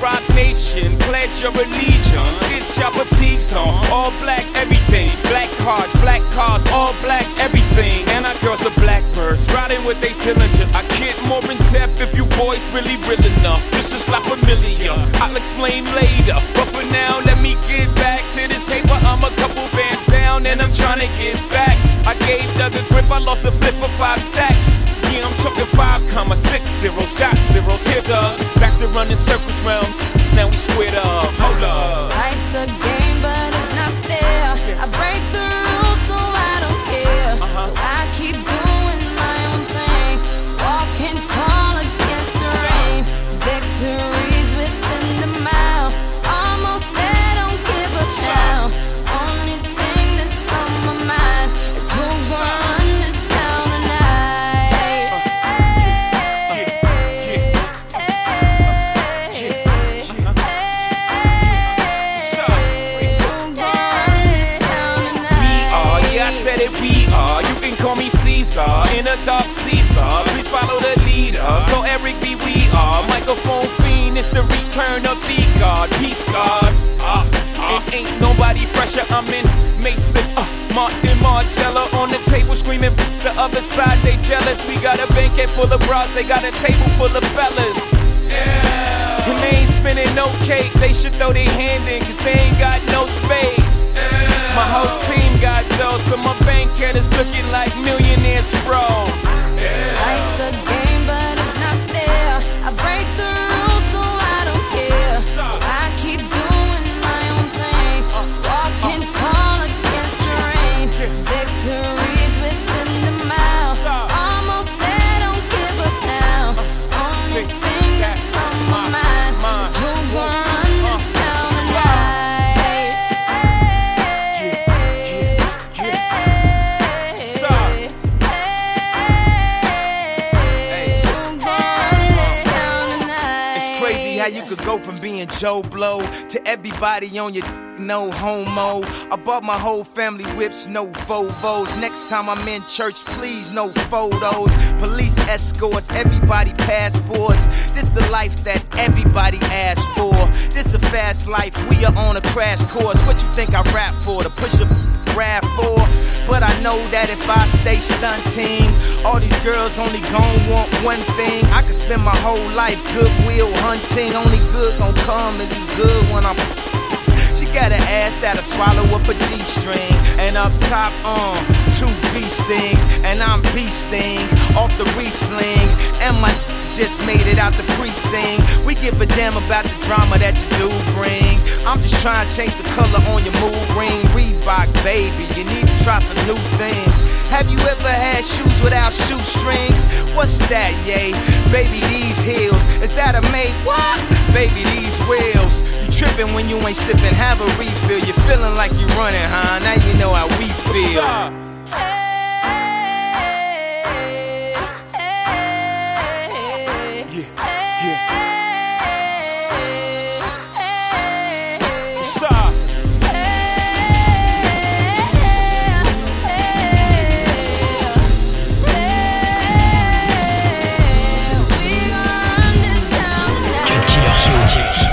Rock Nation. Pledge your allegiance. Get your fatigues on. All black, everything. Black cards, black cars, all black, everything. And our girls are blackbirds, riding with they diligence. I get more in depth if you boys really real enough. This is La Familia. I'll explain later. But for now, let me get back to this paper. I'm a couple bands down and I'm trying to get back. I gave Doug a grip, I lost a flip for five stacks. Yeah, I'm talking five comma six zero shot zeros. Here the to running circles round. Now we squared up. Hold up. Life's a game, Caesar, in a dark Caesar. Please follow the leader. So Eric B, we are. Microphone fiend, it's the return of the God. Peace God. Uh, uh, it ain't nobody fresher. I'm in Mason, uh, Martin Margiela on the table screaming. The other side, they jealous. We got a banquet full of bras, they got a table full of fellas. Yeah. And they ain't spinning no cake. They should throw their hand in, cause they ain't got no space. My whole team got dough, so my bank account is looking like millionaires, bro. Life's a game, being Joe Blow to everybody on your no homo. I bought my whole family whips, no Volvos. Next time I'm in church, please no photos. Police escorts, everybody passports. This the life that everybody asks for. This a fast life, we are on a crash course. What you think I rap for? To push a rap for? But I know that if I stay stunting, all these girls only gon' want one thing. I could spend my whole life goodwill hunting. Only good gon' come is as good when I'm. She got an that'll swallow up a G-string. And up top, um, two bee stings. And I'm bee sting off the re-sling. And my just made it out the precinct. We give a damn about the drama that you do bring. I'm just trying to change the color on your mood ring. Reebok, baby, you need to try some new things. Have you ever had shoes without shoestrings? What's that, yay? Baby, these heels. Is that a made what? Baby, these wheels. When you ain't sipping, have a refill. You're feeling like you're running, huh? Now you know how we feel.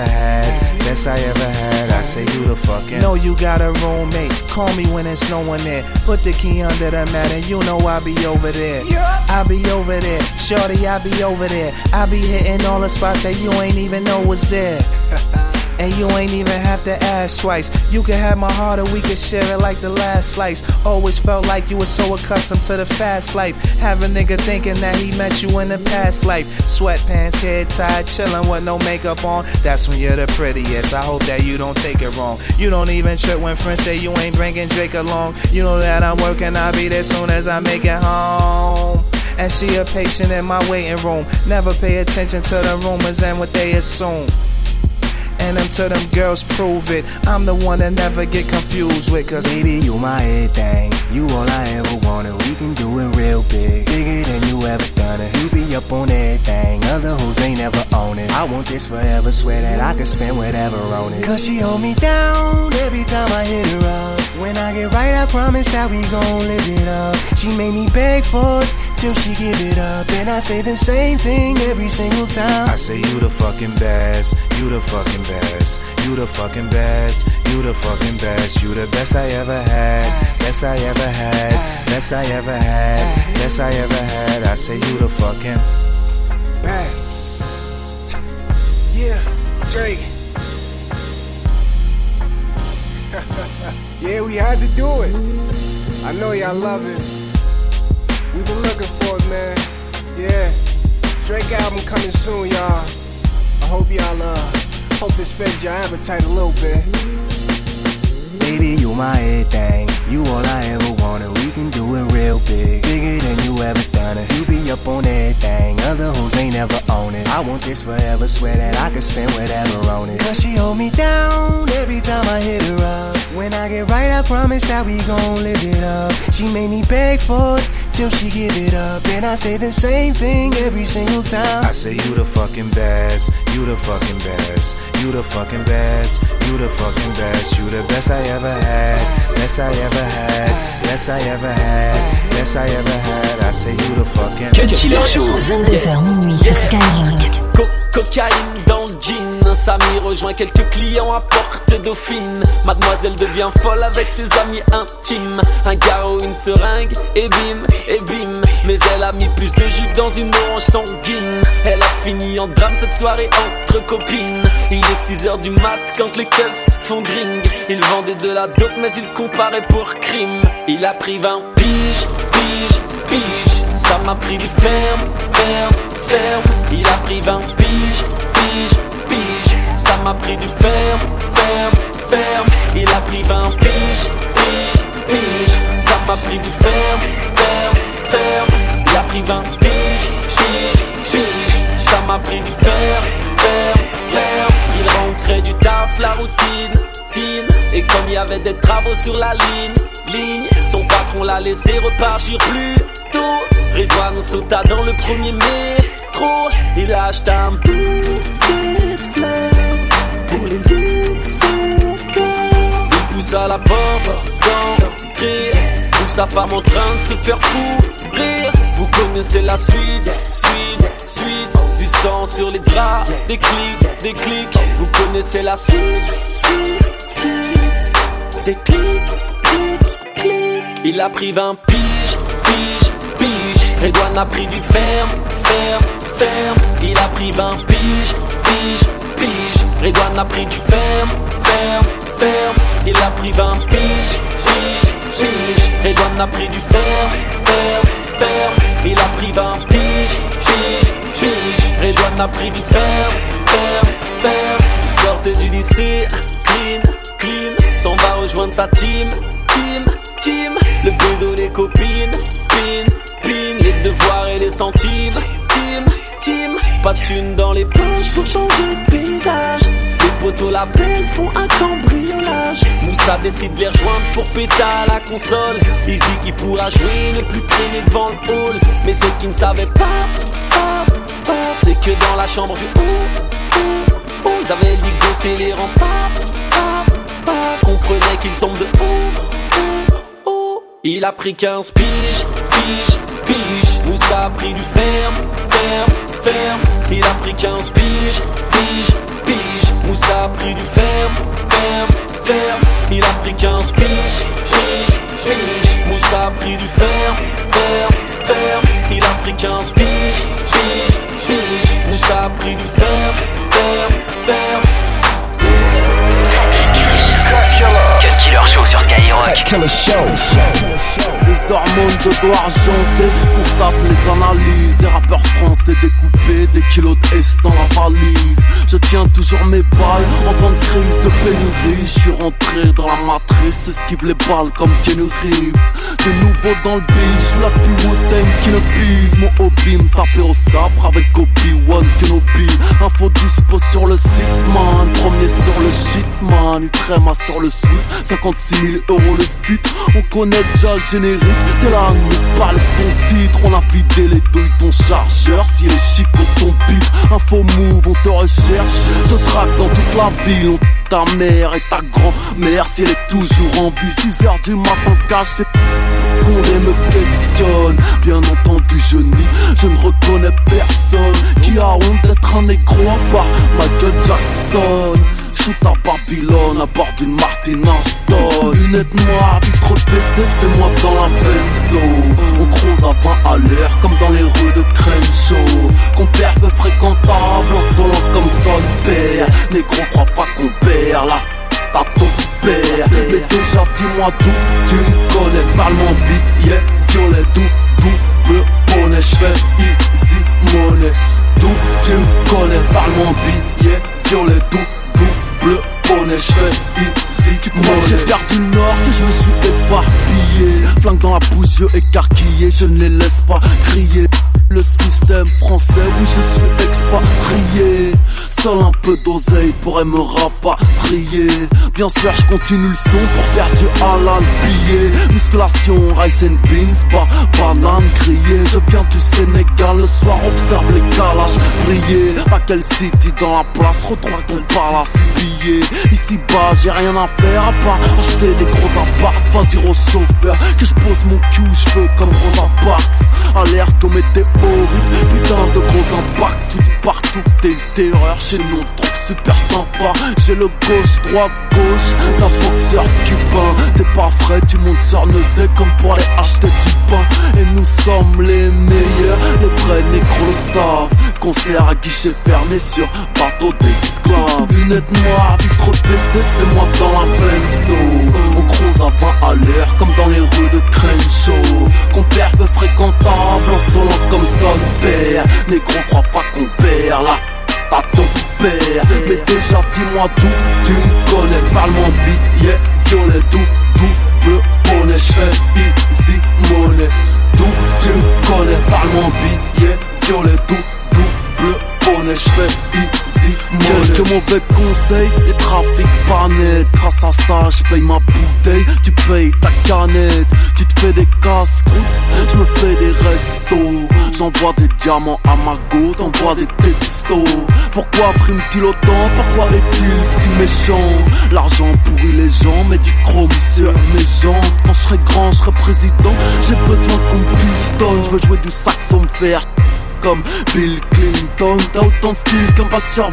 had, best I ever had. I say you the fucking. Know you got a roommate, call me when it's no one there. Put the key under the mat and you know I'll be over there. Yeah. I'll be over there, shorty, I'll be over there. I'll be hitting all the spots that you ain't even know was there. And you ain't even have to ask twice. You can have my heart or we can share it like the last slice. Always felt like you were so accustomed to the fast life. Have a nigga thinking that he met you in the past life. Sweatpants, head tied, chillin' with no makeup on. That's when you're the prettiest. I hope that you don't take it wrong. You don't even trip when friends say you ain't bringing Drake along. You know that I'm working, I'll be there soon as I make it home. And she a patient in my waiting room. Never pay attention to the rumors and what they assume. And until them girls prove it, I'm the one that never get confused with. Cause Baby, you my everything. You all I ever wanted. We can do it real big. Bigger than you ever done it. You be up on everything. Other hoes ain't never own it. I want this forever. Swear that I can spend whatever on it. Cause she hold me down every time I hit her up. When I get right, I promise that we gon' live it up. She made me beg for it till she give it up. And I say the same thing every single time. I say you the fucking best, you the fucking best, you the fucking best, you the fucking best, you the best I ever had, best I ever had, best I ever had, best I ever had. I say you the fucking best. Yeah, Drake. yeah, we had to do it. I know y'all love it. We've been looking for it, man. Yeah. Drake album coming soon, y'all. I hope y'all uh hope this feds your appetite a little bit. Baby, you my everything. You all I ever wanted. We can do it real big. Bigger than you ever done it. You be up on everything. Other hoes ain't never own it. I want this forever. Swear that I could spend whatever on it. Cause she hold me down every time I hit her up. When I get right, I promise that we gon' live it up. She made me beg for it till she give it up. And I say the same thing every single time. I say you the fucking best, you the fucking best, you the fucking best, you the fucking best, you the best I ever had, best I ever had, best I ever had, best I ever had. I say you the fucking Cut Killer Show. 22h minuit sur Skyrock. Co- cocaïne dans le jean. Samy rejoint quelques clients à porte dauphine. Mademoiselle devient folle avec ses amis intimes. Un garrot, une seringue, et bim, et bim. Mais elle a mis plus de jus dans une orange sanguine. Elle a fini en drame cette soirée entre copines. Il est 6h du mat quand les keufs font gring. Il vendait de la dope mais il comparait pour crime. Il a pris 20 piges, piges, piges. Ça m'a pris du ferme, ferme, ferme. Il a pris 20 piges, piges, piges Ça m'a pris du ferme, ferme, ferme. Il a pris 20 piges, piges, piges. Ça m'a pris du ferme, ferme, ferme. Il a pris 20 piges, piges, piges. Ça m'a pris du ferme, ferme, ferme. Il rentrait du taf, la routine, tine. Et comme il y avait des travaux sur la ligne, ligne Son patron l'a laissé repartir plus tôt. Redouane sauta dans le premier métro Il a acheté un bouquet de fleurs Pour les cœur. Il poussa la porte d'entrée Trouve sa femme en train de se faire rire Vous connaissez la suite, suite, suite Du sang sur les draps, des clics, des clics Vous connaissez la suite, suite, suite. Des clics, clics, clics. Il a pris 20 piges, piges, piges. Redouane a pris du ferme, ferme, ferme. Il a pris 20 piges, piges, piges Redouane a pris du ferme, ferme, ferme. Il a pris 20 piges, piges, piges Redouane a pris du ferme, ferme, ferme. Il a pris 20 piges, piges, piges Redouane a pris du ferme, ferme, ferme. Il sortait du lycée, clean, clean. S'en va rejoindre sa team, team, team. Le bédo, les copines, pin, pin. Les devoirs et les centimes, Pas de thunes dans les poches pour changer de paysage Des poteaux la belle font un cambriolage. Moussa décide de les rejoindre pour péter à la console. Dit qu'il pourra jouer, ne plus traîner devant le hall. Mais ce qu'il ne savait pas, pas, pas c'est que dans la chambre du haut, haut, ils avaient ligoté les remparts. Comprenait qu'il tombe de haut, haut, Il a pris 15 piges, piges, piges. Moussa a pris du ferme, ferme, ferme. Il a pris 15 piges, piges, piges. Moussa a pris du ferme, ferme, ferme. Il a pris 15 piges, piges, piges. Moussa a pris du ferme, ferme, ferme. Il a pris 15 piges, piges, piges. Moussa a pris du ferme, ferme, ferme. Cut Killer Show sur Skyrock. Killer Show. Hormones de doigts argentés constatent les analyses Des rappeurs français découpés, des kilos de dans la valise. Je tiens toujours mes bails en temps de crise de pénurie. Je suis rentré dans la matrice, esquive les balles comme Kenny Reeves. De nouveau dans le beat, je la plus qui ne pise. Mon hobby me taper au sabre avec Obi-Wan Kenobi. Info dispo sur le site man, premier sur le shit man. Utréma sur le sud, 56 000 euros le fit On connaît déjà le générique T'es là, ne parle ton titre. On a vidé les douilles ton chargeur. Si les chicots ton beat Info move, on te recherche. Te traque dans toute la ville on ta mère et ta grand-mère. Si elle est toujours en vie 6 heures du matin caché qu'on me questionne. Bien entendu je nie, je ne reconnais personne. Qui a honte d'être un négro à part Michael Jackson? Shoot à Babylone à bord d'une Martin Aston Lunettes noires, vitre PC, c'est moi dans la benzo. On croise à 20 à l'heure comme dans les rues de Crenshaw. Compère que fréquentable, en solo comme son père. Négro crois pas qu'on perd là t'as ton père Mais déjà dis-moi tout, tu me connais. Parle-moi billet, violet, tout, double bonnet J'fais easy money Tout tu me connais, parle-moi billet, violet, tout, double bonnet J'fais easy Tu crois. J'ai perdu le nord, je me suis éparpillé. Flingue dans la bouche, yeux écarquillés Je ne les laisse pas crier. Le système français, oui je suis expatrié Seul un peu d'oseille pourrait me rapatrier. Bien sûr je continue le son pour faire du halal billet Musculation, rice and beans, pas banane grillée. Je viens du Sénégal, le soir observe les calages briller. Pas quel city dans la place, retrouve ton palace pillé? Ici bas j'ai rien à faire à part acheter des gros apparts. Va dire au chauffeur que je pose mon cul, je veux comme Rosa Parks. Alerte aux météos Putain de gros impacts tout partout T'es une terreur chez nous trop super sympa. J'ai le gauche, droite, gauche D'un boxeur cubain T'es pas frais, tu montes sur sait Comme pour aller acheter du pain. Et nous sommes les meilleurs Les vrais négros savent. Concert à guichet fermé sur bateau des esclaves Lunettes noires, vitre PC, c'est moi dans la croise à 20 à l'heure comme dans les rues de Crenshaw. Compère peu fréquentable, insolent comme son père. Négro crois pas qu'on perd là pas ton père. Mais déjà dis-moi tout, tu me connais. Parle-moi billet, violet, tout, double bonnet J'fais easy money Tout, tu me connais. Parle-moi billet, violet, tout, double bonnet J'fais easy money. Quelques mauvais conseils, les trafics pas net Grâce à ça, j'paye ma bouteille. Tu payes ta canette. Tu te fais des casse-croûtes, j'me fais des restos. J'envoie des diamants à ma go, t'envoies des textos. Pourquoi frime-t-il autant? Pourquoi est-il si méchant? L'argent pourrit les gens, mais du chrome sur mes jambes. Quand je serai grand, je serai président. J'ai besoin qu'on pistonne. Je veux jouer du saxon faire comme Bill Clinton. T'as autant de style qu'un bac sur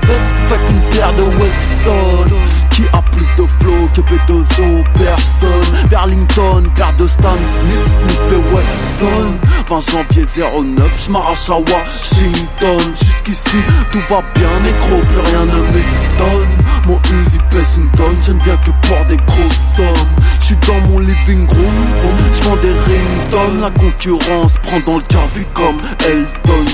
Fait une paire de Weston Qui a plus de flow que P2O Personne Berlington, paire de Stan Smith Smith et Wesson. 20 janvier 09 J'm'arrache à Washington. Jusqu'ici tout va bien Négro plus rien ne m'étonne. Mon easy pèse une tonne J'aime bien que pour des grosses sommes. J'suis dans mon living room J'vends des ringtones. La concurrence prend dans le vu comme Elton